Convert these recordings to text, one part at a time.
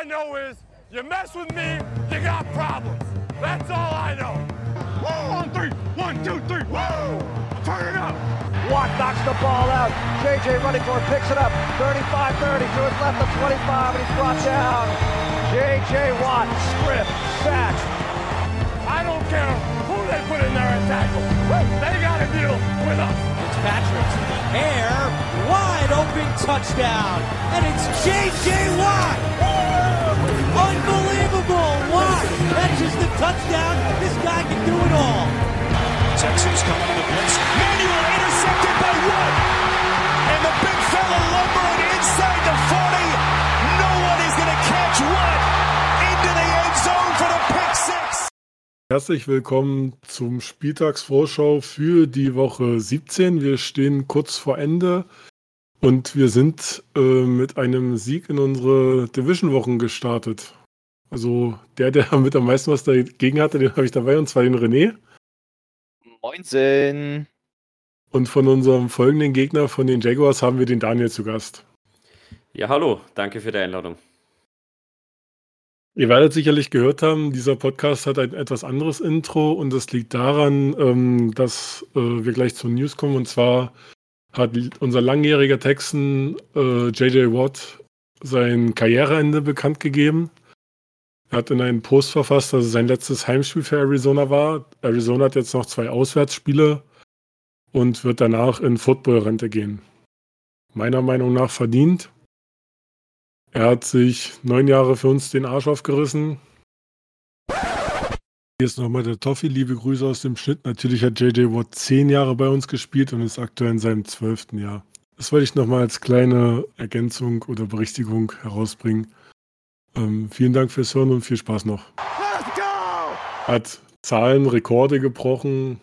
I know is you mess with me, you got problems. That's all I know. Woo, on three. One, two, three. Woo! Turn it up. Watt knocks the ball out. JJ running for it, picks it up. 35-30 to his left of 25, and he's brought down. JJ Watt, strip, sack. I don't care who they put in there and tackle. They got to deal with us. Fitzpatrick's in the air, wide open touchdown, and it's J.J. Watt. Unbelievable! Watt catches the touchdown. This guy can do it all. Texans coming to the blitz. Manuel intercepted by Watt, and the big fella lumbering inside the 40. No one is going to catch Watt into the end zone for the pick six. Herzlich willkommen zum Spieltagsvorschau für die Woche 17. Wir stehen kurz vor Ende und wir sind äh, mit einem Sieg in unsere Division-Wochen gestartet. Also der, der mit am meisten was dagegen hatte, den habe ich dabei, und zwar den René. Moinsen. Und von unserem folgenden Gegner, von den Jaguars, haben wir den Daniel zu Gast. Ja, hallo, danke für die Einladung. Ihr werdet sicherlich gehört haben, dieser Podcast hat ein etwas anderes Intro und das liegt daran, ähm, dass äh, wir gleich zu News kommen. Und zwar hat unser langjähriger Texan äh, JJ Watt sein Karriereende bekannt gegeben. Er hat in einem Post verfasst, dass es sein letztes Heimspiel für Arizona war. Arizona hat jetzt noch zwei Auswärtsspiele und wird danach in Footballrente gehen. Meiner Meinung nach verdient. Er hat sich neun Jahre für uns den Arsch aufgerissen. Hier ist nochmal der Toffi. Liebe Grüße aus dem Schnitt. Natürlich hat JJ Watt zehn Jahre bei uns gespielt und ist aktuell in seinem zwölften Jahr. Das wollte ich nochmal als kleine Ergänzung oder Berichtigung herausbringen. Ähm, vielen Dank fürs Hören und viel Spaß noch. Hat Zahlen, Rekorde gebrochen.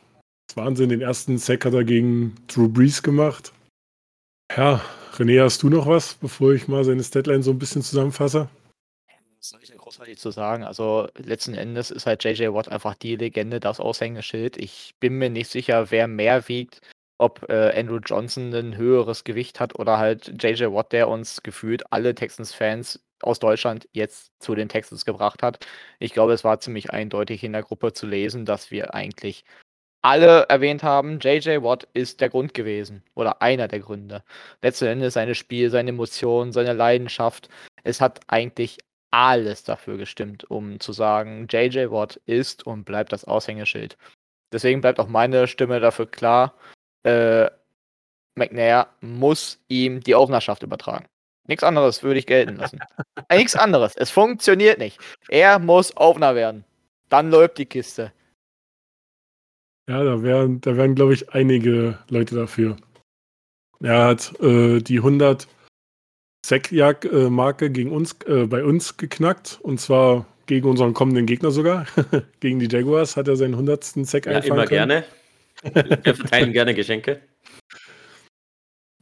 Das Wahnsinn. Den ersten Sack hat er gegen Drew Brees gemacht. Ja, René, hast du noch was, bevor ich mal seine Statline so ein bisschen zusammenfasse? Was soll ich denn großartig zu sagen? Also letzten Endes ist halt JJ Watt einfach die Legende, das Aushängeschild. Ich bin mir nicht sicher, wer mehr wiegt, ob äh, Andrew Johnson ein höheres Gewicht hat oder halt JJ Watt, der uns gefühlt alle Texans-Fans aus Deutschland jetzt zu den Texans gebracht hat. Ich glaube, es war ziemlich eindeutig in der Gruppe zu lesen, dass wir eigentlich alle erwähnt haben, JJ Watt ist der Grund gewesen oder einer der Gründe. Letzten Endes seine Spiel, seine Emotionen, seine Leidenschaft. Es hat eigentlich alles dafür gestimmt, um zu sagen, JJ Watt ist und bleibt das Aushängeschild. Deswegen bleibt auch meine Stimme dafür klar. Äh, McNair muss ihm die Aufnahmschaft übertragen. Nichts anderes würde ich gelten lassen. Nichts anderes. Es funktioniert nicht. Er muss Aufnah werden. Dann läuft die Kiste. Ja, da wären, da wären, glaube ich, einige Leute dafür. Er hat äh, die 100 Sackjagd-Marke gegen uns, äh, bei uns geknackt und zwar gegen unseren kommenden Gegner sogar. gegen die Jaguars hat er seinen 100. Sack Ja, einfangen immer können. gerne. Wir verteilen gerne Geschenke.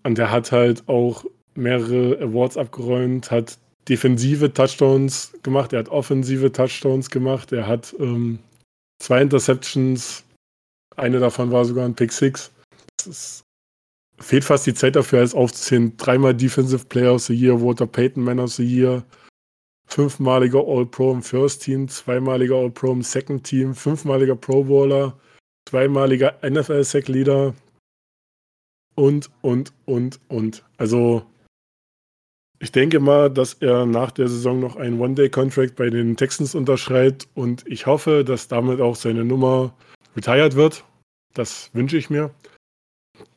Und er hat halt auch mehrere Awards abgeräumt, hat defensive Touchdowns gemacht, er hat offensive Touchdowns gemacht, er hat ähm, zwei Interceptions, eine davon war sogar ein Pick Six. Es ist, fehlt fast die Zeit dafür, alles aufzuzählen. Dreimal Defensive Player of the Year, Walter Payton Man of the Year, fünfmaliger All-Pro im First Team, zweimaliger All-Pro im Second Team, fünfmaliger Pro Bowler, zweimaliger NFL Sack Leader und, und, und, und. Also, ich denke mal, dass er nach der Saison noch einen One-Day-Contract bei den Texans unterschreibt und ich hoffe, dass damit auch seine Nummer retired wird. Das wünsche ich mir.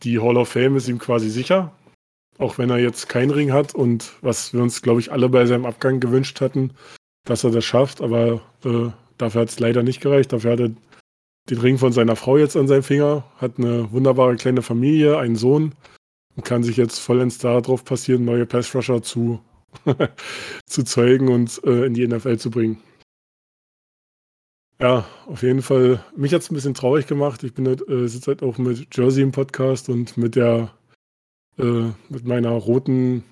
Die Hall of Fame ist ihm quasi sicher, auch wenn er jetzt keinen Ring hat und was wir uns, glaube ich, alle bei seinem Abgang gewünscht hatten, dass er das schafft, aber äh, dafür hat es leider nicht gereicht. Dafür hat er den Ring von seiner Frau jetzt an seinem Finger, hat eine wunderbare kleine Familie, einen Sohn und kann sich jetzt vollends darauf passieren, neue Pass-Rusher zu, zu zeugen und äh, in die NFL zu bringen. Ja, auf jeden Fall. Mich hat es ein bisschen traurig gemacht. Ich bin halt, äh, sitze halt auch mit Jersey im Podcast und mit der, äh, mit meiner roten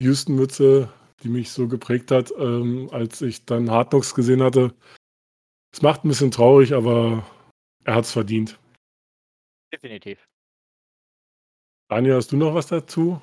Houston-Mütze, die mich so geprägt hat, ähm, als ich dann Hard Knocks gesehen hatte. Es macht ein bisschen traurig, aber er hat es verdient. Definitiv. Daniel, hast du noch was dazu?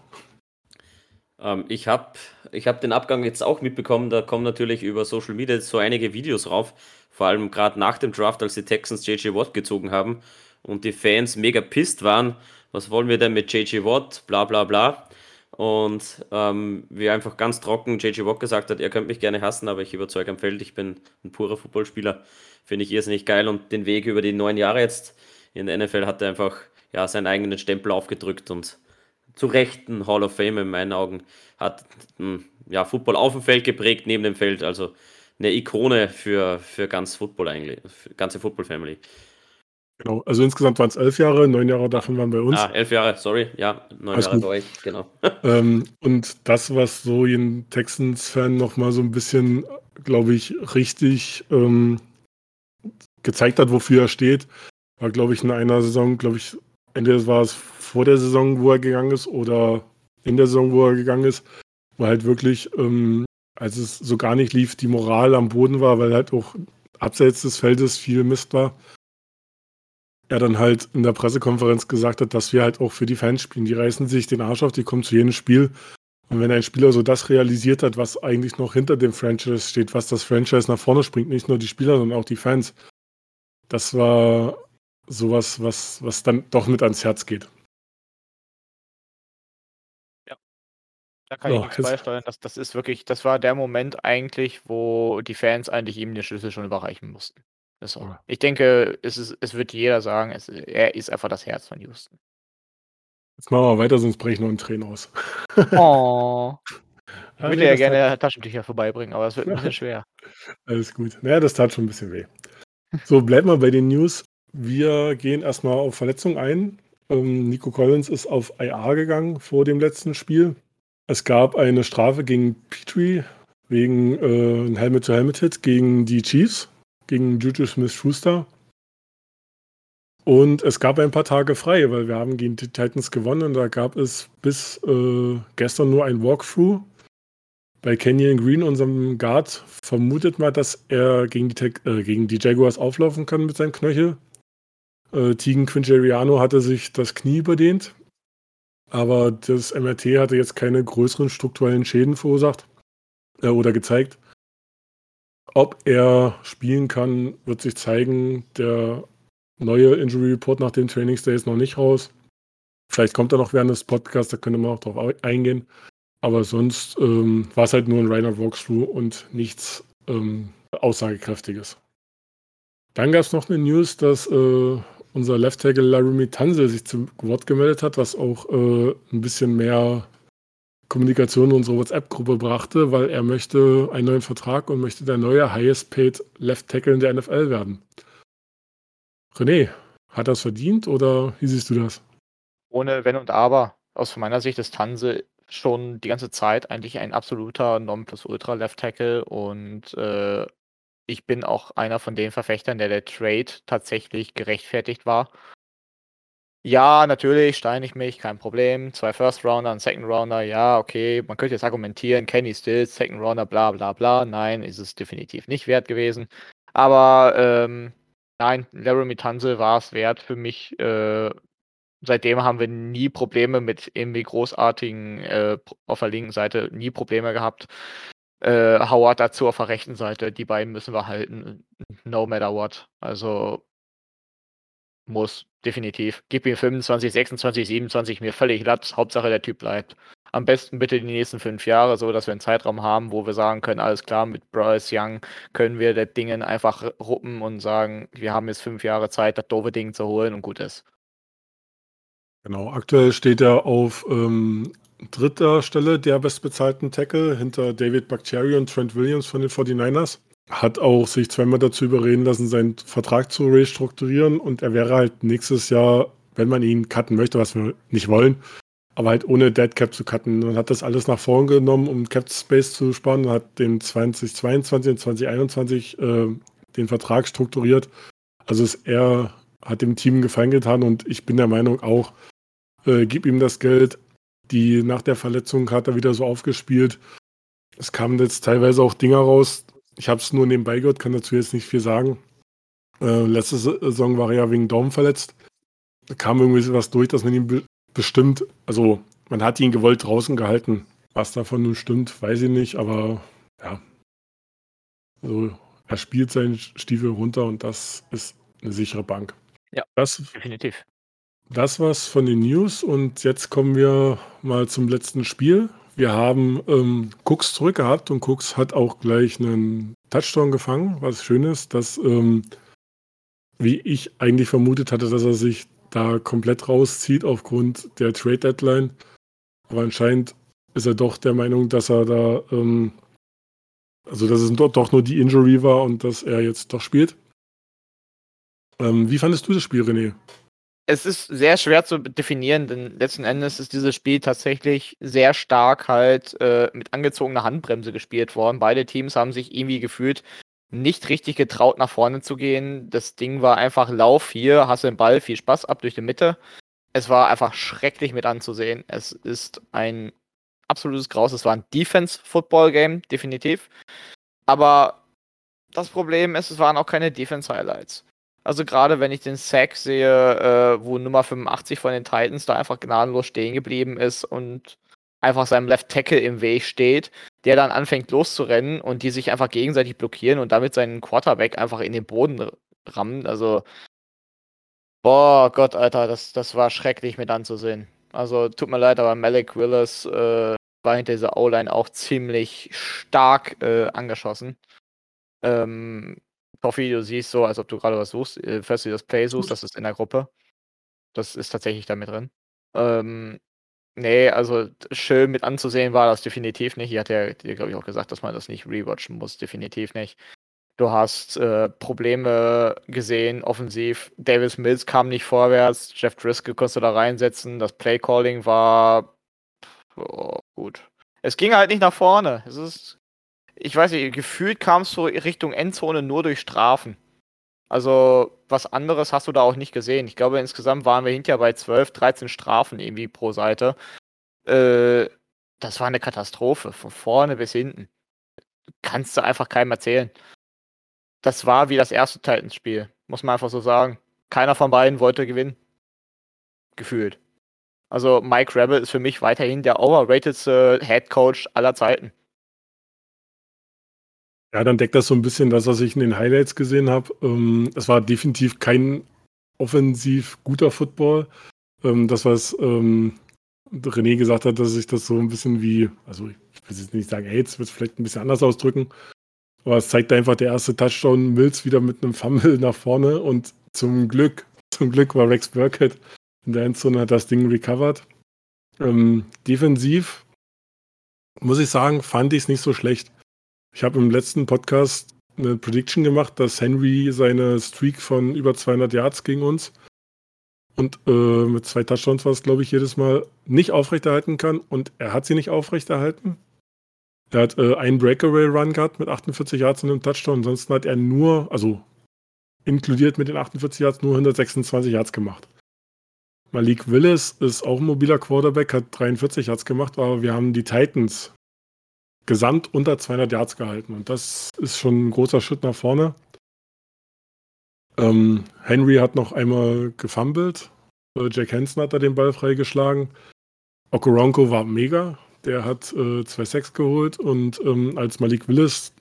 Ähm, ich habe ich hab den Abgang jetzt auch mitbekommen. Da kommen natürlich über Social Media so einige Videos rauf. Vor allem gerade nach dem Draft, als die Texans JJ Watt gezogen haben und die Fans mega pisst waren. Was wollen wir denn mit JJ Watt? Bla bla bla. Und ähm, wie einfach ganz trocken JJ Watt gesagt hat, er könnte mich gerne hassen, aber ich überzeuge am Feld, ich bin ein purer Footballspieler. Finde ich irrsinnig geil und den Weg über die neun Jahre jetzt in der NFL hat er einfach ja, seinen eigenen Stempel aufgedrückt und zu Recht ein Hall of Fame in meinen Augen. Hat hm, ja, Football auf dem Feld geprägt, neben dem Feld. Also eine Ikone für, für ganz Football eigentlich, für ganze Football-Family. Genau, also insgesamt waren es elf Jahre, neun Jahre davon waren bei uns. Ah, elf Jahre, sorry, ja, neun Alles Jahre gut. bei euch, genau. Ähm, und das, was so jeden Texans-Fan nochmal so ein bisschen, glaube ich, richtig ähm, gezeigt hat, wofür er steht, war, glaube ich, in einer Saison, glaube ich, entweder war es vor der Saison, wo er gegangen ist, oder in der Saison, wo er gegangen ist, wo halt wirklich, ähm, als es so gar nicht lief, die Moral am Boden war, weil halt auch abseits des Feldes viel Mist war. Er dann halt in der Pressekonferenz gesagt hat, dass wir halt auch für die Fans spielen. Die reißen sich den Arsch auf, die kommen zu jedem Spiel. Und wenn ein Spieler so das realisiert hat, was eigentlich noch hinter dem Franchise steht, was das Franchise nach vorne springt, nicht nur die Spieler, sondern auch die Fans, das war sowas, was, was dann doch mit ans Herz geht. Da kann Ja, ich nichts beisteuern. Das, das ist wirklich, das war der Moment eigentlich, wo die Fans eigentlich ihm den Schlüssel schon überreichen mussten. So. Ja. Ich denke, es, ist, es wird jeder sagen, es, er ist einfach das Herz von Houston. Jetzt machen wir weiter, sonst breche ich noch ein Tränen aus. Oh. Ich würde ja gerne Taschentücher vorbeibringen, aber es wird ein bisschen schwer. Alles gut. Naja, das tat schon ein bisschen weh. So, bleiben wir bei den News. Wir gehen erstmal auf Verletzung ein. Ähm, Nico Collins ist auf IR gegangen vor dem letzten Spiel. Es gab eine Strafe gegen Petrie wegen äh, ein Helmet-to-Helmet-Hit gegen die Chiefs, gegen Juju Smith-Schuster. Und es gab ein paar Tage frei, weil wir haben gegen die Titans gewonnen und da gab es bis äh, gestern nur ein Walkthrough. Bei Kenyon Green, unserem Guard, vermutet man, dass er gegen die, äh, gegen die Jaguars auflaufen kann mit seinem Knöchel. Äh, Tegan Quintariano hatte sich das Knie überdehnt, aber das MRT hatte jetzt keine größeren strukturellen Schäden verursacht äh, oder gezeigt. Ob er spielen kann, wird sich zeigen. Der neue Injury Report nach dem Trainingsday ist noch nicht raus. Vielleicht kommt er noch während des Podcasts, da könnte man auch drauf au- eingehen. Aber sonst ähm, war es halt nur ein reiner Walkthrough und nichts ähm, Aussagekräftiges. Dann gab es noch eine News, dass äh, unser Left Tackle Laramie Tansel sich zu Wort gemeldet hat, was auch äh, ein bisschen mehr Kommunikation in unsere WhatsApp-Gruppe brachte, weil er möchte einen neuen Vertrag und möchte der neue Highest Paid Left Tackle in der NFL werden. René, hat es verdient oder wie siehst du das? Ohne Wenn und Aber. Aus meiner Sicht ist Tanse schon die ganze Zeit eigentlich ein absoluter Nonplusultra Left Tackle und äh, ich bin auch einer von den Verfechtern, der der Trade tatsächlich gerechtfertigt war. Ja, natürlich, steine ich mich, kein Problem. Zwei First Rounder, ein Second Rounder, ja, okay. Man könnte jetzt argumentieren, Kenny Stills, Second Rounder, bla bla bla. Nein, ist es definitiv nicht wert gewesen. Aber ähm, nein, Laramie Tanse war es wert für mich. Äh, seitdem haben wir nie Probleme mit irgendwie großartigen äh, auf der linken Seite, nie Probleme gehabt. Äh, Howard dazu auf der rechten Seite, die beiden müssen wir halten, no matter what. Also muss, definitiv. Gib ihm 25, 26, 27, mir völlig glatt. Hauptsache der Typ bleibt. Am besten bitte die nächsten fünf Jahre, so dass wir einen Zeitraum haben, wo wir sagen können, alles klar, mit Bryce Young können wir das Dingen einfach ruppen und sagen, wir haben jetzt fünf Jahre Zeit, das doofe Ding zu holen und gut ist. Genau, aktuell steht er auf ähm, dritter Stelle der bestbezahlten Tackle hinter David Bakhtiari und Trent Williams von den 49ers. Hat auch sich zweimal dazu überreden lassen, seinen Vertrag zu restrukturieren und er wäre halt nächstes Jahr, wenn man ihn cutten möchte, was wir nicht wollen, aber halt ohne Dead Cap zu cutten. Man hat das alles nach vorn genommen, um Cap Space zu sparen und hat dem 2022 und 2021 äh, den Vertrag strukturiert. Also ist er hat dem Team Gefallen getan und ich bin der Meinung auch, äh, gib ihm das Geld. Die nach der Verletzung hat er wieder so aufgespielt. Es kamen jetzt teilweise auch Dinger raus. Ich habe es nur nebenbei gehört, kann dazu jetzt nicht viel sagen. Äh, letzte Saison war er ja wegen Daumen verletzt. Da kam irgendwie was durch, dass man ihn be bestimmt, also man hat ihn gewollt draußen gehalten. Was davon nun stimmt, weiß ich nicht, aber ja. Also, er spielt seinen Stiefel runter und das ist eine sichere Bank. Ja, das, definitiv. Das war's von den News und jetzt kommen wir mal zum letzten Spiel. Wir haben ähm, Cooks zurück gehabt und Cooks hat auch gleich einen Touchdown gefangen, was schön ist, dass, ähm, wie ich eigentlich vermutet hatte, dass er sich da komplett rauszieht aufgrund der Trade Deadline. Aber anscheinend ist er doch der Meinung, dass er da, ähm, also dass es dort doch nur die Injury war und dass er jetzt doch spielt. Ähm, wie fandest du das Spiel, René? Es ist sehr schwer zu definieren, denn letzten Endes ist dieses Spiel tatsächlich sehr stark halt äh, mit angezogener Handbremse gespielt worden. Beide Teams haben sich irgendwie gefühlt nicht richtig getraut, nach vorne zu gehen. Das Ding war einfach Lauf hier, hast den Ball, viel Spaß ab durch die Mitte. Es war einfach schrecklich mit anzusehen. Es ist ein absolutes Graus. Es war ein Defense-Football-Game, definitiv. Aber das Problem ist, es waren auch keine Defense-Highlights. Also gerade wenn ich den Sack sehe, äh, wo Nummer 85 von den Titans da einfach gnadenlos stehen geblieben ist und einfach seinem Left Tackle im Weg steht, der dann anfängt loszurennen und die sich einfach gegenseitig blockieren und damit seinen Quarterback einfach in den Boden rammen. Also, boah Gott, Alter, das, das war schrecklich mit anzusehen. Also tut mir leid, aber Malik Willis äh, war hinter dieser O-Line auch ziemlich stark äh, angeschossen. Ähm, Toffi, du siehst so, als ob du gerade was suchst, äh, falls du das Play suchst, das ist in der Gruppe. Das ist tatsächlich da mit drin. Ähm, nee, also schön mit anzusehen war das definitiv nicht. Hier hat er dir, glaube ich, auch gesagt, dass man das nicht rewatchen muss. Definitiv nicht. Du hast äh, Probleme gesehen, offensiv. Davis Mills kam nicht vorwärts. Jeff Driscoll konntest du da reinsetzen. Das Playcalling war oh, gut. Es ging halt nicht nach vorne. Es ist, ich weiß nicht, gefühlt kamst du Richtung Endzone nur durch Strafen. Also was anderes hast du da auch nicht gesehen. Ich glaube, insgesamt waren wir hinterher bei 12, 13 Strafen irgendwie pro Seite. Äh, das war eine Katastrophe, von vorne bis hinten. Kannst du einfach keinem erzählen das war wie das erste Titans-Spiel, muss man einfach so sagen. Keiner von beiden wollte gewinnen. Gefühlt. Also Mike Rebel ist für mich weiterhin der overratedste Head Coach aller Zeiten. Ja, dann deckt das so ein bisschen das, was ich in den Highlights gesehen habe. Ähm, es war definitiv kein offensiv guter Football. Ähm, das, was ähm, René gesagt hat, dass sich das so ein bisschen wie, also ich will jetzt nicht sagen, hey, jetzt wird es vielleicht ein bisschen anders ausdrücken, aber es zeigt einfach der erste Touchdown, Mills wieder mit einem Fumble nach vorne und zum Glück, zum Glück war Rex Burkett in der Endzone hat das Ding recovered. Ähm, defensiv muss ich sagen, fand ich es nicht so schlecht. Ich habe im letzten Podcast eine Prediction gemacht, dass Henry seine Streak von über 200 Yards gegen uns und äh, mit zwei Touchdowns war es, glaube ich, jedes Mal nicht aufrechterhalten kann und er hat sie nicht aufrechterhalten. Er hat äh, einen Breakaway-Run gehabt mit 48 Yards und einem Touchdown. Ansonsten hat er nur, also inkludiert mit den 48 Yards, nur 126 Yards gemacht. Malik Willis ist auch ein mobiler Quarterback, hat 43 Yards gemacht, aber wir haben die Titans gesamt unter 200 Yards gehalten. Und das ist schon ein großer Schritt nach vorne. Ähm, Henry hat noch einmal gefummelt. Äh, Jack Hansen hat da den Ball freigeschlagen. Okoronko war mega. Der hat äh, zwei Sacks geholt und ähm, als Malik Willis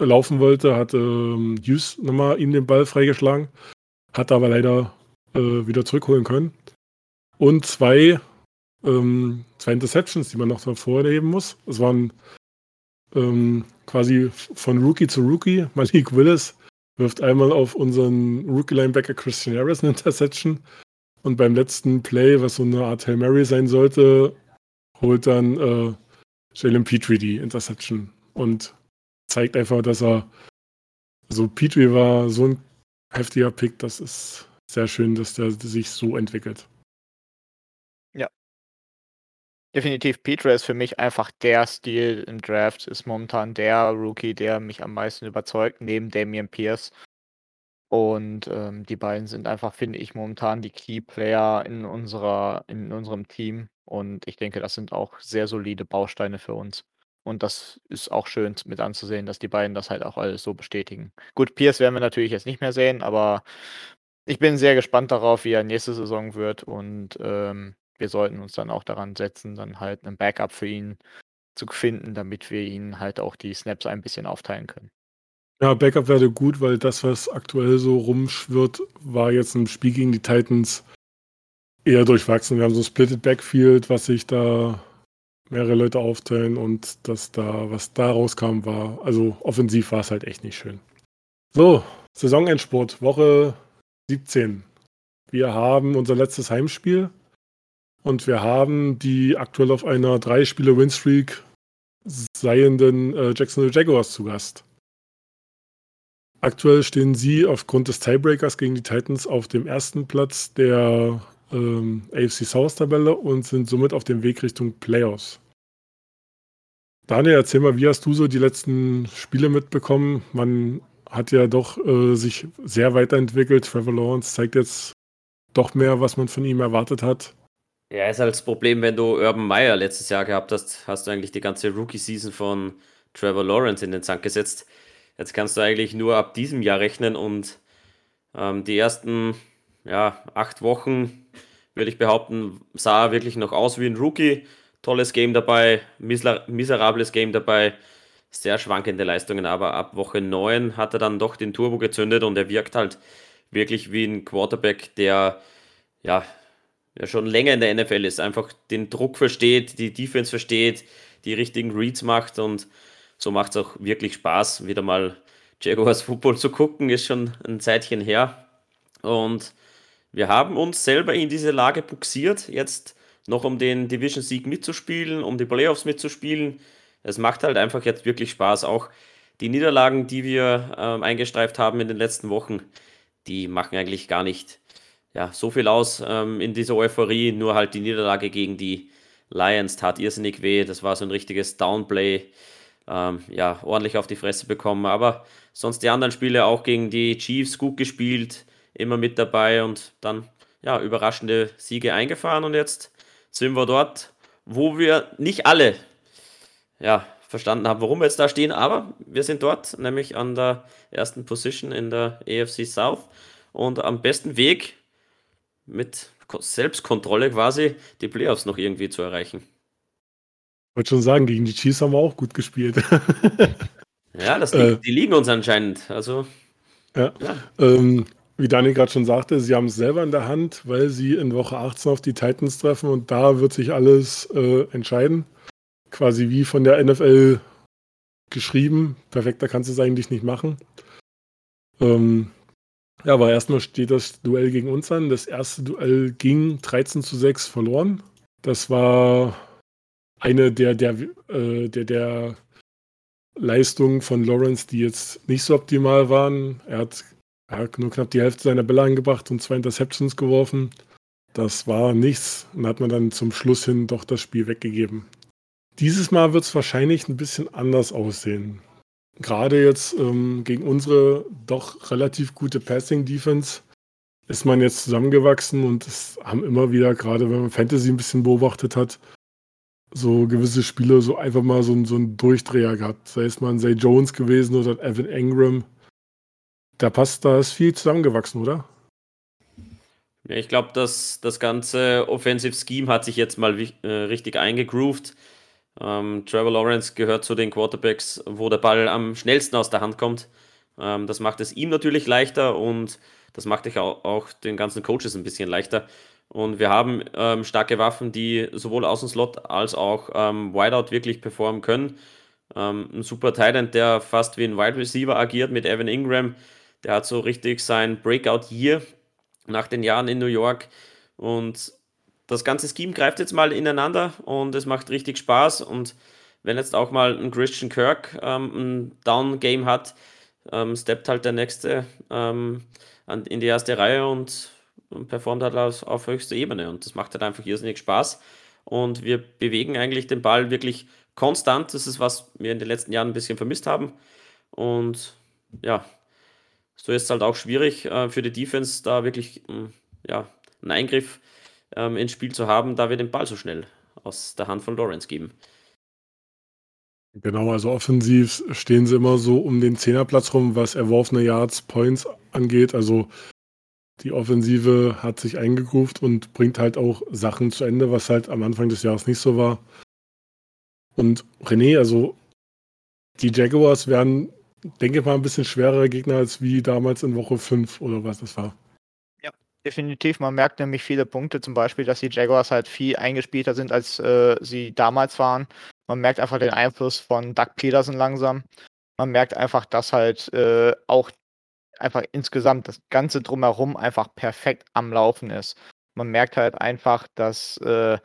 laufen wollte, hat ähm, Hughes nochmal ihm den Ball freigeschlagen, hat aber leider äh, wieder zurückholen können. Und zwei, ähm, zwei Interceptions, die man noch hervorheben muss. Es waren ähm, quasi von Rookie zu Rookie. Malik Willis wirft einmal auf unseren Rookie-Linebacker Christian Harris eine Interception. Und beim letzten Play, was so eine Art Hail Mary sein sollte, holt dann äh, Jalen Petrie die Interception und zeigt einfach, dass er so Petrie war so ein heftiger Pick, das ist sehr schön, dass der sich so entwickelt. Definitiv, Petrie ist für mich einfach der Stil im Draft, ist momentan der Rookie, der mich am meisten überzeugt, neben Damian Pierce. Und ähm, die beiden sind einfach, finde ich, momentan die Key Player in unserer, in unserem Team. Und ich denke, das sind auch sehr solide Bausteine für uns. Und das ist auch schön mit anzusehen, dass die beiden das halt auch alles so bestätigen. Gut, Pierce werden wir natürlich jetzt nicht mehr sehen, aber ich bin sehr gespannt darauf, wie er nächste Saison wird. Und ähm, wir sollten uns dann auch daran setzen, dann halt einen Backup für ihn zu finden, damit wir ihn halt auch die Snaps ein bisschen aufteilen können. Ja, Backup wäre gut, weil das, was aktuell so rumschwirrt, war jetzt im Spiel gegen die Titans eher durchwachsen. Wir haben so ein Splitted Backfield, was sich da mehrere Leute aufteilen und das da, was da rauskam, war, also offensiv war es halt echt nicht schön. So, Saisonendsport, Woche 17. Wir haben unser letztes Heimspiel und wir haben die aktuell auf einer drei Spiele Winstreak seienden äh, Jacksonville Jaguars zu Gast. Aktuell stehen sie aufgrund des Tiebreakers gegen die Titans auf dem ersten Platz der ähm, AFC South Tabelle und sind somit auf dem Weg Richtung Playoffs. Daniel, erzähl mal, wie hast du so die letzten Spiele mitbekommen? Man hat ja doch äh, sich sehr weiterentwickelt. Trevor Lawrence zeigt jetzt doch mehr, was man von ihm erwartet hat. Ja, ist halt das Problem, wenn du Urban Meyer letztes Jahr gehabt hast, hast du eigentlich die ganze Rookie-Season von Trevor Lawrence in den Sand gesetzt. Jetzt kannst du eigentlich nur ab diesem Jahr rechnen und ähm, die ersten ja, acht Wochen, würde ich behaupten, sah er wirklich noch aus wie ein Rookie. Tolles Game dabei, miser miserables Game dabei, sehr schwankende Leistungen, aber ab Woche 9 hat er dann doch den Turbo gezündet und er wirkt halt wirklich wie ein Quarterback, der ja der schon länger in der NFL ist, einfach den Druck versteht, die Defense versteht, die richtigen Reads macht und so macht es auch wirklich Spaß, wieder mal Jaguars Football zu gucken, ist schon ein Zeitchen her. Und wir haben uns selber in diese Lage buxiert, jetzt noch um den Division-Sieg mitzuspielen, um die Playoffs mitzuspielen. Es macht halt einfach jetzt wirklich Spaß. Auch die Niederlagen, die wir ähm, eingestreift haben in den letzten Wochen, die machen eigentlich gar nicht ja, so viel aus ähm, in dieser Euphorie. Nur halt die Niederlage gegen die Lions tat irrsinnig weh. Das war so ein richtiges Downplay. Ähm, ja, ordentlich auf die Fresse bekommen. Aber sonst die anderen Spiele auch gegen die Chiefs gut gespielt, immer mit dabei und dann ja, überraschende Siege eingefahren. Und jetzt sind wir dort, wo wir nicht alle ja, verstanden haben, warum wir jetzt da stehen, aber wir sind dort, nämlich an der ersten Position in der AFC South und am besten Weg mit Selbstkontrolle quasi die Playoffs noch irgendwie zu erreichen. Ich wollte schon sagen, gegen die Chiefs haben wir auch gut gespielt. ja, das liegt, äh, die liegen uns anscheinend. Also, ja. ja. Ähm, wie Daniel gerade schon sagte, sie haben es selber in der Hand, weil sie in Woche 18 auf die Titans treffen und da wird sich alles äh, entscheiden. Quasi wie von der NFL geschrieben. Perfekter kannst du es eigentlich nicht machen. Ähm, ja, aber erstmal steht das Duell gegen uns an. Das erste Duell ging 13 zu 6 verloren. Das war eine der, der, äh, der, der Leistungen von Lawrence, die jetzt nicht so optimal waren. Er hat, er hat nur knapp die Hälfte seiner Bälle angebracht und zwei Interceptions geworfen. Das war nichts und hat man dann zum Schluss hin doch das Spiel weggegeben. Dieses Mal wird es wahrscheinlich ein bisschen anders aussehen gerade jetzt ähm, gegen unsere doch relativ gute Passing-Defense ist man jetzt zusammengewachsen und es haben immer wieder, gerade wenn man Fantasy ein bisschen beobachtet hat, so gewisse Spieler so einfach mal so, so einen Durchdreher gehabt. Sei es mal ein Zay Jones gewesen oder Evan Ingram. Da passt, da ist viel zusammengewachsen, oder? Ja, ich glaube, dass das ganze Offensive Scheme hat sich jetzt mal äh, richtig eingegroovt. Ähm, Trevor Lawrence gehört zu den Quarterbacks, wo der Ball am schnellsten aus der Hand kommt. Ähm, das macht es ihm natürlich leichter und das macht auch, auch den ganzen Coaches ein bisschen leichter. Und wir haben ähm, starke Waffen, die sowohl aus dem Slot als auch ähm, Wideout wirklich performen können. Ähm, ein super Talent, der fast wie ein Wide Receiver agiert mit Evan Ingram. Der hat so richtig sein Breakout-Year nach den Jahren in New York. Und das ganze Scheme greift jetzt mal ineinander und es macht richtig Spaß. Und wenn jetzt auch mal ein Christian Kirk ähm, ein Down-Game hat, ähm, steppt halt der nächste ähm, in die erste Reihe und, und performt halt auf, auf höchster Ebene. Und das macht halt einfach irrsinnig Spaß. Und wir bewegen eigentlich den Ball wirklich konstant. Das ist, was wir in den letzten Jahren ein bisschen vermisst haben. Und ja, so ist es halt auch schwierig äh, für die Defense, da wirklich mm, ja, einen Eingriff ähm, ins Spiel zu haben, da wir den Ball so schnell aus der Hand von Lawrence geben. Genau, also offensiv stehen sie immer so um den Zehnerplatz rum, was erworfene Yards, Points angeht. Also Die Offensive hat sich eingegruft und bringt halt auch Sachen zu Ende, was halt am Anfang des Jahres nicht so war. Und René, also die Jaguars werden, denke ich mal, ein bisschen schwerer Gegner als wie damals in Woche 5 oder was das war. Definitiv. Man merkt nämlich viele Punkte, zum Beispiel, dass die Jaguars halt viel eingespielter sind, als äh, sie damals waren. Man merkt einfach den Einfluss von Doug Peterson langsam. Man merkt einfach, dass halt äh, auch einfach insgesamt das Ganze drumherum einfach perfekt am Laufen ist. Man merkt halt einfach, dass äh,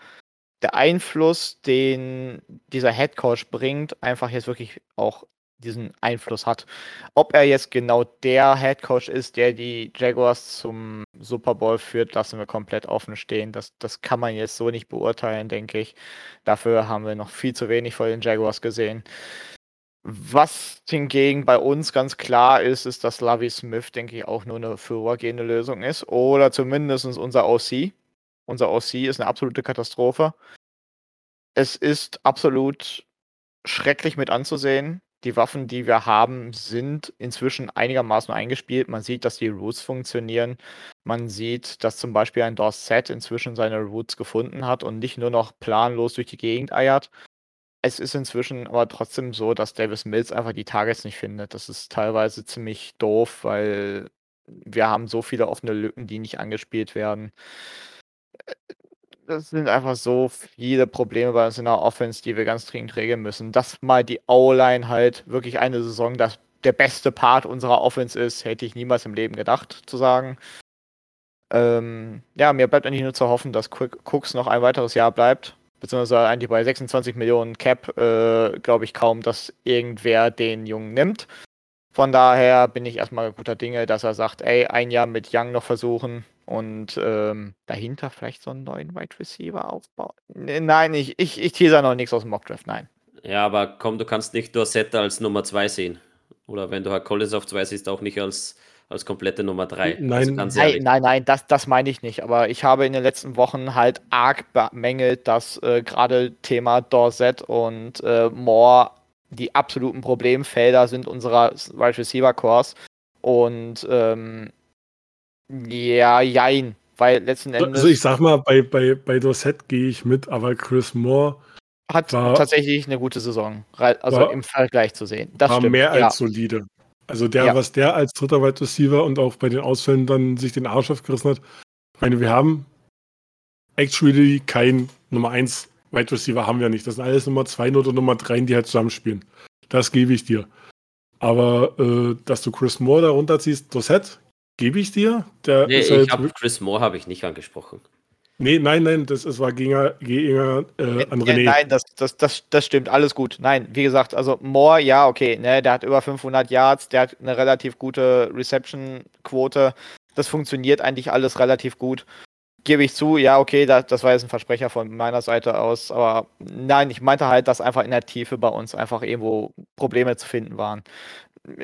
der Einfluss, den dieser Head Coach bringt, einfach jetzt wirklich auch diesen Einfluss hat. Ob er jetzt genau der Head Coach ist, der die Jaguars zum Super Bowl führt, lassen wir komplett offen stehen. Das, das kann man jetzt so nicht beurteilen, denke ich. Dafür haben wir noch viel zu wenig von den Jaguars gesehen. Was hingegen bei uns ganz klar ist, ist, dass Lavi Smith, denke ich, auch nur eine vorübergehende Lösung ist. Oder zumindest unser OC. Unser OC ist eine absolute Katastrophe. Es ist absolut schrecklich mit anzusehen. Die Waffen, die wir haben, sind inzwischen einigermaßen eingespielt. Man sieht, dass die Roots funktionieren. Man sieht, dass zum Beispiel ein Dorset inzwischen seine Roots gefunden hat und nicht nur noch planlos durch die Gegend eiert. Es ist inzwischen aber trotzdem so, dass Davis Mills einfach die Targets nicht findet. Das ist teilweise ziemlich doof, weil wir haben so viele offene Lücken, die nicht angespielt werden. Das sind einfach so viele Probleme bei uns in der Offense, die wir ganz dringend regeln müssen. Dass mal die O-Line halt wirklich eine Saison das, der beste Part unserer Offense ist, hätte ich niemals im Leben gedacht, zu sagen. Ähm, ja, mir bleibt eigentlich nur zu hoffen, dass Cooks noch ein weiteres Jahr bleibt beziehungsweise eigentlich bei 26 Millionen Cap, äh, glaube ich kaum, dass irgendwer den Jungen nimmt. Von daher bin ich erstmal guter Dinge, dass er sagt, ey, ein Jahr mit Young noch versuchen und ähm, dahinter vielleicht so einen neuen Wide Receiver aufbauen. Nein, ich, ich, ich teaser noch nichts aus dem Mockdraft, nein. Ja, aber komm, du kannst nicht Dorsett als Nummer 2 sehen. Oder wenn du halt Collins auf 2 siehst, auch nicht als als komplette Nummer 3. Nein, also nein, nein, nein, das, das meine ich nicht. Aber ich habe in den letzten Wochen halt arg bemängelt, dass äh, gerade Thema Dorset und äh, Moore die absoluten Problemfelder sind unserer Wide Receiver Course. Und ähm, ja, jein. Weil letzten Endes. Also ich sag mal, bei, bei, bei Dorset gehe ich mit, aber Chris Moore hat war, tatsächlich eine gute Saison. Also war, im Vergleich zu sehen. Das war stimmt, mehr ja. als solide. Also der, Ja. was der als dritter Wide Receiver und auch bei den Ausfällen dann sich den Arsch aufgerissen hat. Ich meine, wir haben actually kein Nummer 1 Wide Receiver haben wir nicht. Das sind alles Nummer 2 oder Nummer 3, die halt zusammenspielen. Das gebe ich dir. Aber äh, dass du Chris Moore da runterziehst, hat, gebe ich dir. Der Nee, ist ich halt, hab, Chris Moore habe ich nicht angesprochen. nee, nein, nein, das ist, war gegen, gegen äh, an René. nein, das, das, das, das stimmt, alles gut. Nein, wie gesagt, also Moore, ja, okay, ne, der hat über 500 Yards, der hat eine relativ gute Reception-Quote. Das funktioniert eigentlich alles relativ gut. Gebe ich zu, ja, okay, das, das war jetzt ein Versprecher von meiner Seite aus, aber nein, ich meinte halt, dass einfach in der Tiefe bei uns einfach irgendwo Probleme zu finden waren.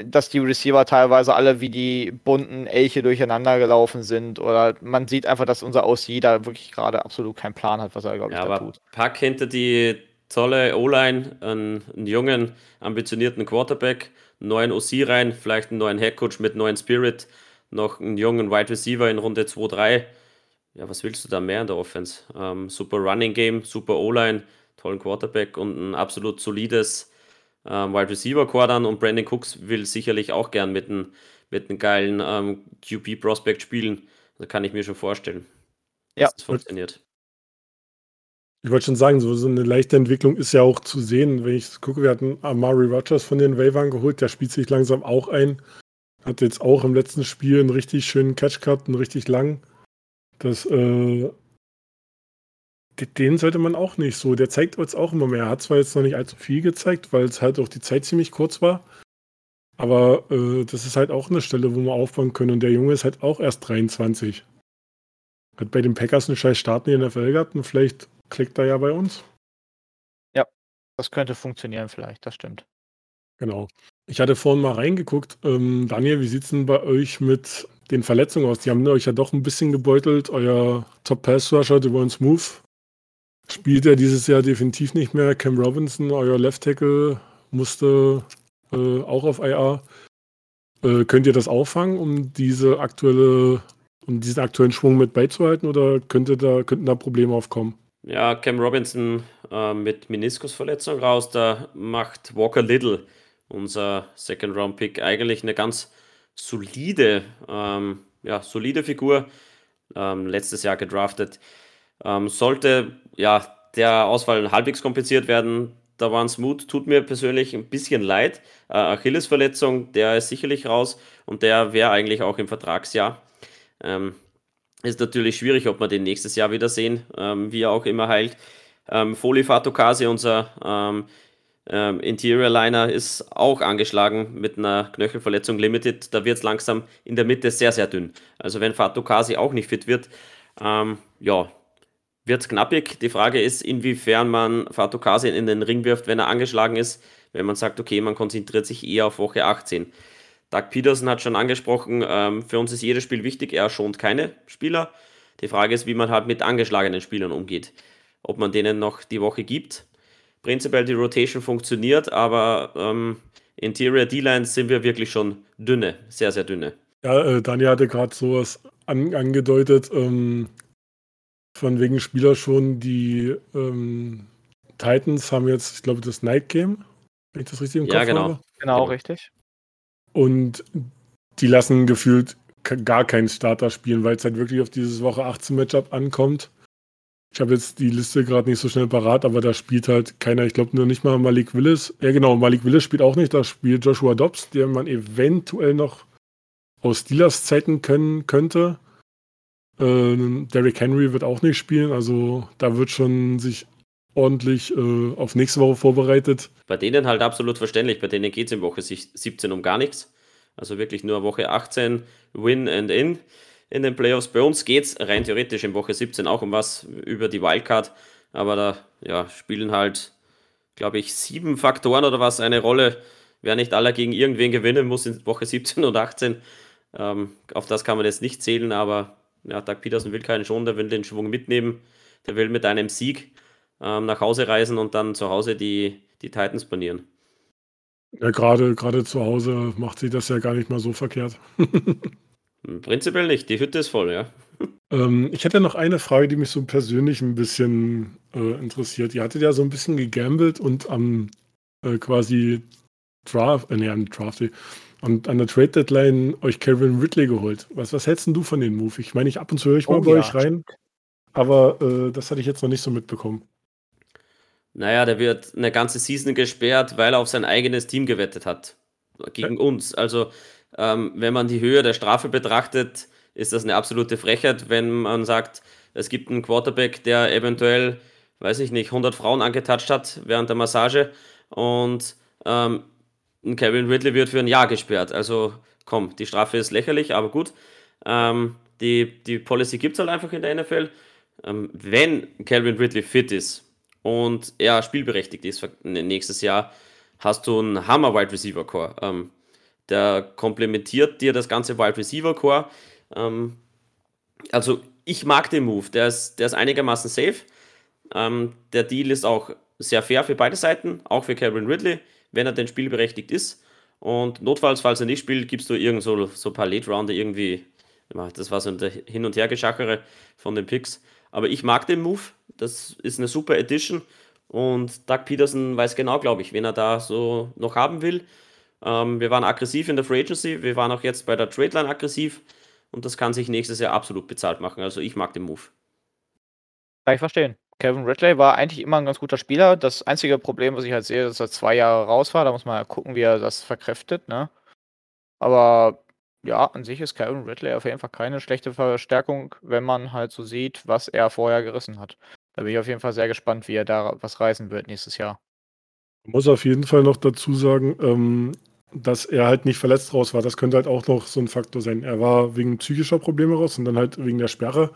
Dass die Receiver teilweise alle wie die bunten Elche durcheinander gelaufen sind oder man sieht einfach, dass unser OC da wirklich gerade absolut keinen Plan hat, was er, glaube ich, Ja, da aber tut. pack hinter die tolle O-Line einen, einen jungen, ambitionierten Quarterback, einen neuen OC rein, vielleicht einen neuen Headcoach mit neuen Spirit, noch einen jungen Wide Receiver in Runde 2, 3. Ja, was willst du da mehr in der Offense? Ähm, super Running Game, super O-Line, tollen Quarterback und ein absolut solides ähm, Wide Receiver Core dann und Brandon Cooks will sicherlich auch gern mit einem mit einem geilen ähm, QB Prospect spielen. Da kann ich mir schon vorstellen, Ja. dass das funktioniert. Ich wollte schon sagen, so, so eine leichte Entwicklung ist ja auch zu sehen. Wenn ich gucke, wir hatten Amari Rogers von den Wavern geholt, der spielt sich langsam auch ein. Hat jetzt auch im letzten Spiel einen richtig schönen Catch gehabt, einen richtig lang. Das, äh, den sollte man auch nicht so. Der zeigt jetzt auch immer mehr. Er hat zwar jetzt noch nicht allzu viel gezeigt, weil es halt auch die Zeit ziemlich kurz war. Aber äh, das ist halt auch eine Stelle, wo wir aufbauen können. Und der Junge ist halt auch erst 23. Hat bei den Packers einen scheiß Start in die NFL gehabt und vielleicht klickt er ja bei uns. Das könnte funktionieren vielleicht, das stimmt. Genau. Ich hatte vorhin mal reingeguckt. Ähm, Daniel, wie sieht es denn bei euch mit den Verletzungen aus? Die haben euch ja doch ein bisschen gebeutelt. Euer Top-Pass-Rusher, Devon Smooth, spielt ja dieses Jahr definitiv nicht mehr. Cam Robinson, euer Left-Tackle, musste äh, auch auf IR. Äh, könnt ihr das auffangen, um diese aktuelle um diesen aktuellen Schwung mit beizuhalten oder könnte da, könnten da Probleme aufkommen? Ja, Cam Robinson äh, mit Meniskusverletzung raus, da macht Walker Little, unser Second-Round-Pick, eigentlich eine ganz solide, ähm, ja, solide Figur. Ähm, letztes Jahr gedraftet. Ähm, sollte ja der Ausfall halbwegs kompliziert werden, da war ein Smooth, tut mir persönlich ein bisschen leid. Äh, Achillesverletzung, der ist sicherlich raus und der wäre eigentlich auch im Vertragsjahr. Ähm, ist natürlich schwierig, ob wir den nächstes Jahr wieder sehen, ähm, wie er auch immer heilt. Ähm, Foli Fatokasi, unser ähm, ähm, Interior Liner, ist auch angeschlagen mit einer Knöchelverletzung Limited. Da wird es langsam in der Mitte sehr, sehr dünn. Also wenn Fatokasi auch nicht fit wird, ähm, ja, wird es knappig. Die Frage ist, inwiefern man Fatokasi in den Ring wirft, wenn er angeschlagen ist, wenn man sagt, okay, man konzentriert sich eher auf Woche 18. Doug Peterson hat schon angesprochen, ähm, für uns ist jedes Spiel wichtig, er schont keine Spieler. Die Frage ist, wie man halt mit angeschlagenen Spielern umgeht. Ob man denen noch die Woche gibt. Prinzipiell die Rotation funktioniert, aber ähm, Interior D-Lines sind wir wirklich schon dünne, sehr, sehr dünne. Ja, äh, Daniel hatte gerade sowas an, angedeutet, ähm, von wegen Spieler schon, die ähm, Titans haben jetzt, ich glaube, das Night Game, wenn ich das richtig im Ja, Kopf genau. habe. Genau, Genau. richtig. Und die lassen gefühlt gar keinen Starter spielen, weil es halt wirklich auf dieses Woche 18 Matchup ankommt. Ich habe jetzt die Liste gerade nicht so schnell parat, aber da spielt halt keiner, ich glaube nur nicht mal Malik Willis. Ja genau, Malik Willis spielt auch nicht, da spielt Joshua Dobbs, den man eventuell noch aus Steelers Zeiten können könnte. Ähm, Derrick Henry wird auch nicht spielen, also da wird schon sich ordentlich äh, auf nächste Woche vorbereitet. Bei denen halt absolut verständlich, bei denen geht es in Woche sich- 17 um gar nichts. Also wirklich nur Woche 18, Win and In in den Playoffs. Bei uns geht es rein theoretisch in Woche 17 auch um was über die Wildcard, aber da ja, spielen halt, glaube ich, sieben Faktoren oder was eine Rolle. Wer nicht aller gegen irgendwen gewinnen muss in Woche 17 und 18, ähm, auf das kann man jetzt nicht zählen, aber ja, Doug Peterson will keinen schon, der will den Schwung mitnehmen, der will mit einem Sieg ähm, nach Hause reisen und dann zu Hause die, die Titans banieren. Ja, gerade gerade zu Hause macht sie das ja gar nicht mal so verkehrt. Prinzipiell nicht, die Hütte ist voll, ja. Ähm, ich hätte noch eine Frage, die mich so persönlich ein bisschen äh, interessiert. Ihr hattet ja so ein bisschen gegambelt und am äh, quasi Draft, äh, nee, am Draft, und an der Trade Deadline euch Kevin Ridley geholt. Was, was hältst denn du von dem Move? Ich meine, ich ab und zu höre ich mal Oh bei ja, euch rein, aber äh, das hatte ich jetzt noch nicht so mitbekommen. Naja, der wird eine ganze Season gesperrt, weil er auf sein eigenes Team gewettet hat. Gegen uns. Also, ähm, wenn man die Höhe der Strafe betrachtet, ist das eine absolute Frechheit, wenn man sagt, es gibt einen Quarterback, der eventuell, weiß ich nicht, 100 Frauen angetatscht hat während der Massage und ähm, ein Kevin Ridley wird für ein Jahr gesperrt. Also, komm, die Strafe ist lächerlich, aber gut. Ähm, die, die Policy gibt es halt einfach in der NFL. Ähm, wenn Calvin Ridley fit ist und er spielberechtigt ist nächstes Jahr, hast du einen Hammer Wide Receiver Core. Ähm, der komplementiert dir das ganze Wide Receiver Core. Ähm, also ich mag den Move, der ist, der ist einigermaßen safe. Ähm, der Deal ist auch sehr fair für beide Seiten, auch für Calvin Ridley, wenn er denn spielberechtigt ist. Und notfalls, falls er nicht spielt, gibst du irgend so, so ein paar Late Rounder irgendwie. Das war so ein Hin- und Hergeschachere von den Picks. Aber ich mag den Move. Das ist eine super Edition. Und Doug Peterson weiß genau, glaube ich, wen er da so noch haben will. Ähm, wir waren aggressiv in der Free Agency. Wir waren auch jetzt bei der Trade Line aggressiv. Und das kann sich nächstes Jahr absolut bezahlt machen. Also ich mag den Move. Kann ich verstehen. Kevin Ridley war eigentlich immer ein ganz guter Spieler. Das einzige Problem, was ich halt sehe, ist, dass er zwei Jahre raus war. Da muss man ja gucken, wie er das verkräftet. Ne? Aber ja, an sich ist Kevin Ridley auf jeden Fall keine schlechte Verstärkung, wenn man halt so sieht, was er vorher gerissen hat. Da bin ich auf jeden Fall sehr gespannt, wie er da was reißen wird nächstes Jahr. Man muss auf jeden Fall noch dazu sagen, ähm, dass er halt nicht verletzt raus war. Das könnte halt auch noch so ein Faktor sein. Er war wegen psychischer Probleme raus und dann halt wegen der Sperre.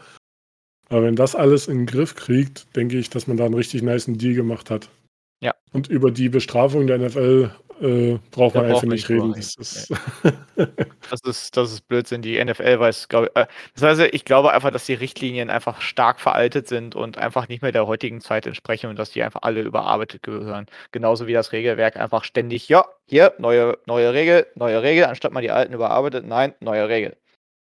Aber wenn das alles in den Griff kriegt, denke ich, dass man da einen richtig niceen Deal gemacht hat. Ja. Und über die Bestrafung der NFL äh, braucht Da man einfach nicht reden. Das ist, Das ist, das ist Blödsinn. Die NFL weiß, glaube äh, das heißt, ich glaube einfach, dass die Richtlinien einfach stark veraltet sind und einfach nicht mehr der heutigen Zeit entsprechen und dass die einfach alle überarbeitet gehören. Genauso wie das Regelwerk einfach ständig, ja, hier, neue, neue Regel, neue Regel, anstatt man die alten überarbeitet, nein, neue Regel.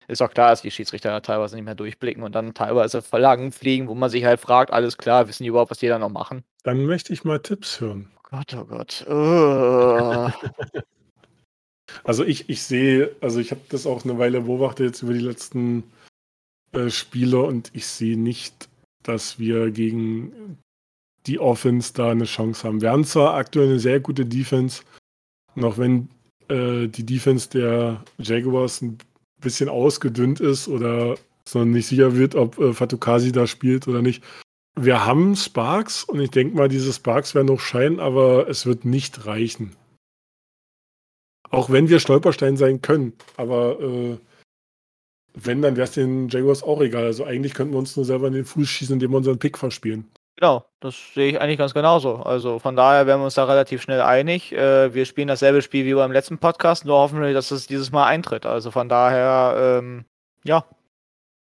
Ist auch klar, dass die Schiedsrichter teilweise nicht mehr durchblicken und dann teilweise Verlagen fliegen, wo man sich halt fragt, alles klar, wissen die überhaupt, was die da noch machen? Dann möchte ich mal Tipps hören. Oh Gott, oh Gott. Uh. Also ich, ich sehe, also ich habe das auch eine Weile beobachtet jetzt über die letzten äh, Spiele und ich sehe nicht, dass wir gegen die Offense da eine Chance haben. Wir haben zwar aktuell eine sehr gute Defense, auch wenn äh, die Defense der Jaguars ein bisschen ausgedünnt ist oder noch nicht sicher wird, ob äh, Fatukasi da spielt oder nicht. Wir haben Sparks und ich denke mal, diese Sparks werden noch scheinen, aber es wird nicht reichen. Auch wenn wir Stolperstein sein können. Aber äh, wenn, dann wäre es den Jaguars auch egal. Also eigentlich könnten wir uns nur selber in den Fuß schießen, indem wir unseren Pick verspielen. Genau, das sehe ich eigentlich ganz genauso. Also von daher wären wir uns da relativ schnell einig. Äh, wir spielen dasselbe Spiel wie beim letzten Podcast, nur hoffen wir, dass es dieses Mal eintritt. Also von daher, ähm, ja,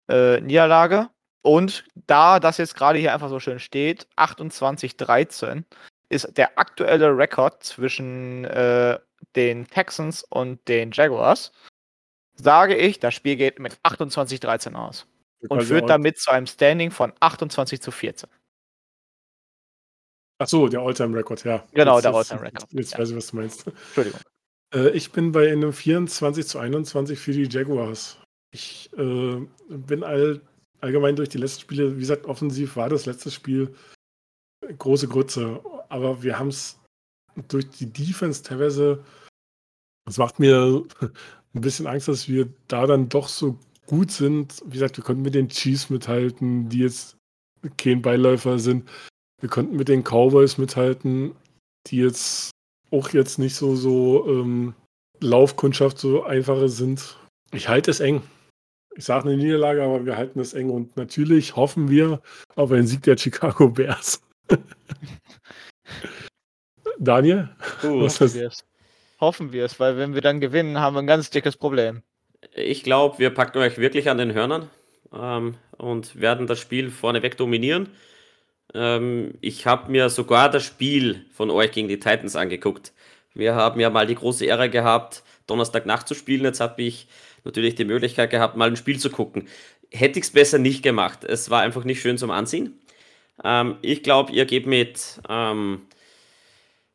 äh, Niederlage. Und da das jetzt gerade hier einfach so schön steht, 28-13 ist der aktuelle Rekord zwischen äh, den Texans und den Jaguars, sage ich, das Spiel geht mit 28-13 aus. Und führt damit zu einem Standing von 28 zu 14. Ach so, der Alltime-Record, ja. Genau, jetzt, der Alltime-Record. Jetzt, jetzt ja. weiß ich, was du meinst. Entschuldigung. Äh, ich bin bei einem 24 zu 21 für die Jaguars. Ich äh, bin all, allgemein durch die letzten Spiele, wie gesagt, offensiv war das letzte Spiel große Grütze. Aber wir haben es durch die Defense teilweise, das macht mir ein bisschen Angst, dass wir da dann doch so gut sind. Wie gesagt, wir konnten mit den Chiefs mithalten, die jetzt kein Beiläufer sind. Wir konnten mit den Cowboys mithalten, die jetzt auch jetzt nicht so, so ähm, Laufkundschaft so einfache sind. Ich halte es eng. Ich sage eine Niederlage, aber wir halten es eng. Und natürlich hoffen wir auf einen Sieg der Chicago Bears. Daniel? Uh, was hoffen wir es. Hoffen wir es, weil wenn wir dann gewinnen, haben wir ein ganz dickes Problem. Ich glaube, wir packen euch wirklich an den Hörnern ähm, und werden das Spiel vorneweg dominieren. Ähm, ich habe mir sogar das Spiel von euch gegen die Titans angeguckt. Wir haben ja mal die große Ehre gehabt, Donnerstag Nacht zu spielen. Jetzt habe ich natürlich die Möglichkeit gehabt, mal ein Spiel zu gucken. Hätte ich es besser nicht gemacht. Es war einfach nicht schön zum Ansehen. Ähm, ich glaube, ihr geht mit ähm,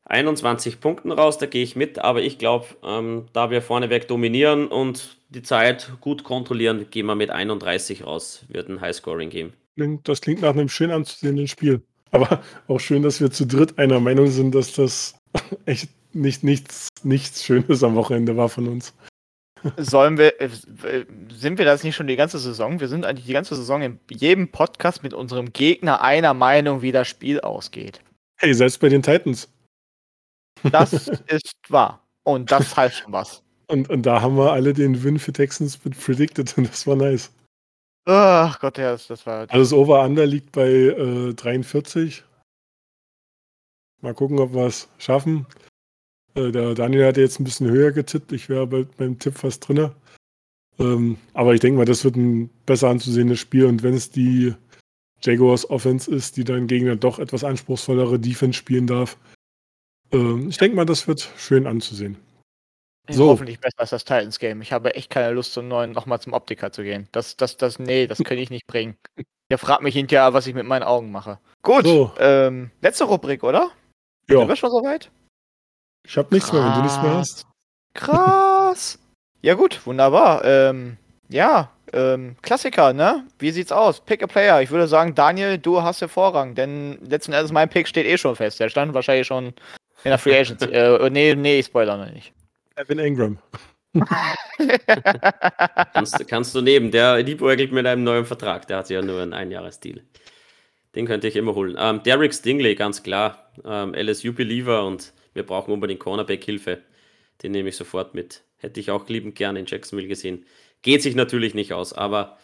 21 Punkten raus, da gehe ich mit, aber ich glaube, ähm, da wir vorneweg dominieren und die Zeit gut kontrollieren, gehen wir mit 31 raus. Wird ein Highscoring geben. Das klingt nach einem schön anzusehenden Spiel. Aber auch schön, dass wir zu dritt einer Meinung sind, dass das echt nicht, nichts, nichts Schönes am Wochenende war von uns. Sollen wir, äh, sind wir das nicht schon die ganze Saison? Wir sind eigentlich die ganze Saison in jedem Podcast mit unserem Gegner einer Meinung, wie das Spiel ausgeht. Hey, selbst bei den Titans. Das ist wahr. Und das heißt schon was. Und, und da haben wir alle den Win für Texans predicted und das war nice. Ach Gott, ja, das, das war. Also das Over-Under liegt bei äh, 43. Mal gucken, ob wir es schaffen. Äh, der Daniel hatte jetzt ein bisschen höher getippt. Ich wäre bei meinem Tipp fast drin. Ähm, aber ich denke mal, das wird ein besser anzusehendes Spiel. Und wenn es die Jaguars Offense ist, die dann gegen eine doch etwas anspruchsvollere Defense spielen darf, ähm, ich denke mal, das wird schön anzusehen. So. Hoffentlich besser als das Titans Game. Ich habe echt keine Lust, zum neuen nochmal zum Optiker zu gehen. Das, das, das, nee, das kann ich nicht bringen. Der fragt mich hinterher, was ich mit meinen Augen mache. Gut, so. ähm, letzte Rubrik, oder? Ja. Sind wir schon soweit? Ich habe nichts mehr, wenn du nichts mehr hast. Krass. ja gut, wunderbar. Ähm, ja, ähm, Klassiker, ne? Wie sieht's aus? Pick a Player. Ich würde sagen, Daniel, du hast den Vorrang, denn letzten Endes mein Pick steht eh schon fest. Der stand wahrscheinlich schon in der Free Agency. äh, nee, nee, Spoiler noch nicht. Evan Ingram. kannst, kannst, du nehmen. Der liebäugelt mit einem neuen Vertrag. Der hat ja nur einen Einjahresdeal. Den könnte ich immer holen. Ähm, Derek Stingley, ganz klar. Ähm, LSU-Believer und wir brauchen unbedingt Cornerback-Hilfe. Den nehme ich sofort mit. Hätte ich auch liebend gerne in Jacksonville gesehen. Geht sich natürlich nicht aus, aber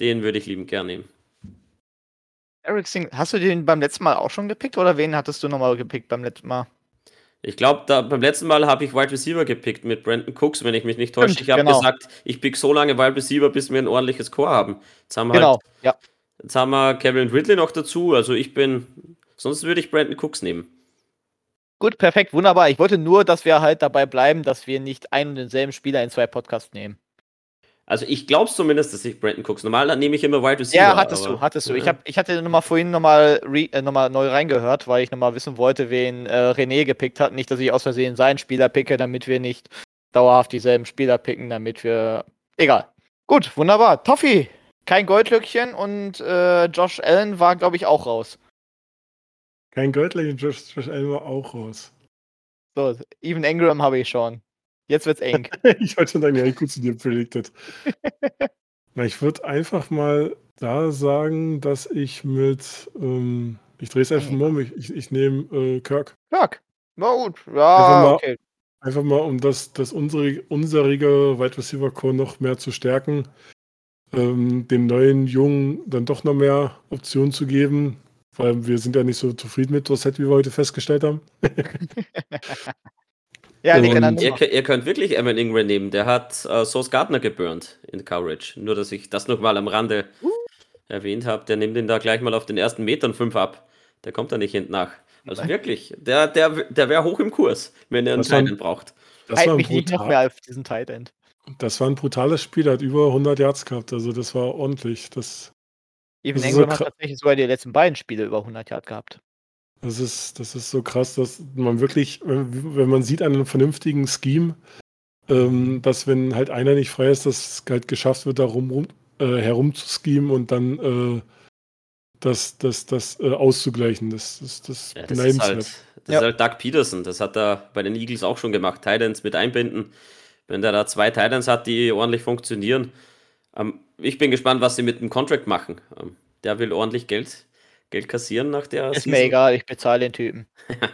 den würde ich liebend gerne nehmen. Eric Stingley, hast du den beim letzten Mal auch schon gepickt oder wen hattest du nochmal gepickt beim letzten Mal? Ich glaube, beim letzten Mal habe ich Wide Receiver gepickt mit Brandon Cooks, wenn ich mich nicht täusche. Ich habe genau. gesagt, ich pick so lange Wide Receiver, bis wir ein ordentliches Core haben. Jetzt haben wir genau, halt, ja. Jetzt haben wir Kevin Ridley noch dazu. Also ich bin, sonst würde ich Brandon Cooks nehmen. Gut, perfekt, wunderbar. Ich wollte nur, dass wir halt dabei bleiben, dass wir nicht einen und denselben Spieler in zwei Podcasts nehmen. Also ich glaube zumindest, dass ich Brandon Cooks. Normal nehme ich immer Wide Receiver. Ja, hattest aber- du, hattest du. Ich, Ja. hab, ich hatte nochmal vorhin nochmal äh, noch mal neu reingehört, weil ich nochmal wissen wollte, wen äh, René gepickt hat. Nicht, dass ich aus Versehen seinen Spieler picke, damit wir nicht dauerhaft dieselben Spieler picken, damit wir. Egal. Gut, wunderbar. Toffee, kein Goldlöckchen und äh, Josh Allen war, glaube ich, auch raus. Kein Goldlöckchen, Josh, Josh Allen war auch raus. So, Even Ingram habe ich schon. Jetzt wird's eng. ich wollte schon sagen, ja, gut zu dir predicted. Na, ich würde einfach mal da sagen, dass ich mit, ähm, ich drehe es einfach mal um, ich, ich, ich nehme äh, Kirk. Kirk. Na gut. Einfach Ja, mal- okay. Einfach mal, um das, das unsere, unserige Wide Receiver Core noch mehr zu stärken, ähm, dem neuen Jungen dann doch noch mehr Optionen zu geben, weil wir sind ja nicht so zufrieden mit Dorset, wie wir heute festgestellt haben. Ja, liegt an der Und- Ihr, ihr könnt wirklich Evan Ingram nehmen. Der hat äh, Sauce Gardner geburnt in Coverage. Nur, dass ich das nochmal am Rande erwähnt habe. Der nimmt ihn da gleich mal auf den ersten Metern fünf ab. Der kommt da nicht hinten nach. Also Nein. wirklich, der, der, der wäre hoch im Kurs, wenn er einen Titan braucht. Das Halt war, ein mich nicht noch brutal- mehr auf diesen Tight End. das war ein brutales Spiel, der hat über 100 Yards gehabt, also das war ordentlich. Das, Even Das ist so Ingram hat tatsächlich sogar die letzten beiden Spiele über 100 Yard gehabt. Das ist, das ist so krass, dass man wirklich, wenn, man sieht an einem vernünftigen Scheme, ähm, dass wenn halt einer nicht frei ist, dass es halt geschafft wird, da rum, rum, äh, herum zu schemen und dann äh, das, das, das äh, auszugleichen. Das, das, das, Ja, das ist halt, das Ja. ist halt Doug Peterson. Das hat er bei den Eagles auch schon gemacht. Titans mit einbinden. Wenn der da zwei Titans hat, die ordentlich funktionieren. Ähm, ich bin gespannt, was sie mit dem Contract machen. Ähm, der will ordentlich Geld, Geld kassieren nach der Ist Season. mir egal, ich bezahle den Typen.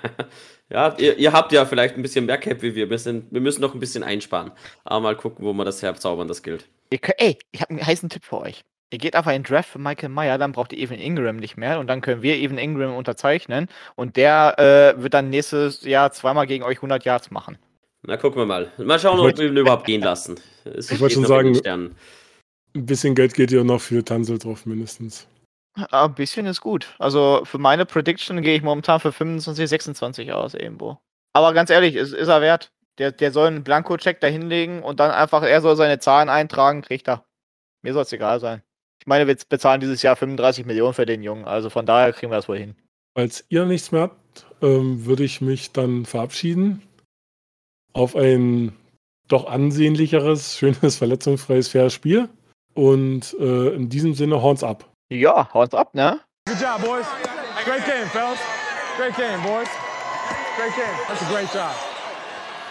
Ja, ihr, ihr habt ja vielleicht ein bisschen mehr Cap wie wir. Wir, sind, wir müssen noch ein bisschen einsparen. Aber mal gucken, wo wir das herzaubern, das Geld. Ihr könnt, ey, ich habe einen heißen Tipp für euch. Ihr geht einfach in den Draft für Michael Meyer, dann braucht ihr Evan Ingram nicht mehr und dann können wir Evan Ingram unterzeichnen und der äh, wird dann nächstes Jahr zweimal gegen euch 100 Yards machen. Na, gucken wir mal. Mal schauen, ob wir ihn überhaupt gehen lassen. Es Ich wollte schon sagen- Sternen. Ein bisschen Geld geht ja noch für Tansel drauf, mindestens. Ah, Ein bisschen ist gut. Also für meine Prediction gehe ich momentan für 25, 26 aus irgendwo. Aber ganz ehrlich, ist, ist er wert. Der, der soll einen Blanko-Check da hinlegen und dann einfach, er soll seine Zahlen eintragen, kriegt er. Mir soll es egal sein. Ich meine, wir bezahlen dieses Jahr 35 Millionen für den Jungen, also von daher kriegen wir das wohl hin. Falls ihr nichts mehr habt, ähm, würde ich mich dann verabschieden auf ein doch ansehnlicheres, schönes, verletzungsfreies, faires Spiel. Und äh, in diesem Sinne, Horns ab. Ja, haut's ab, ne? Good job, boys. Great game, fellas. Great game, boys. Great game. That's a great job.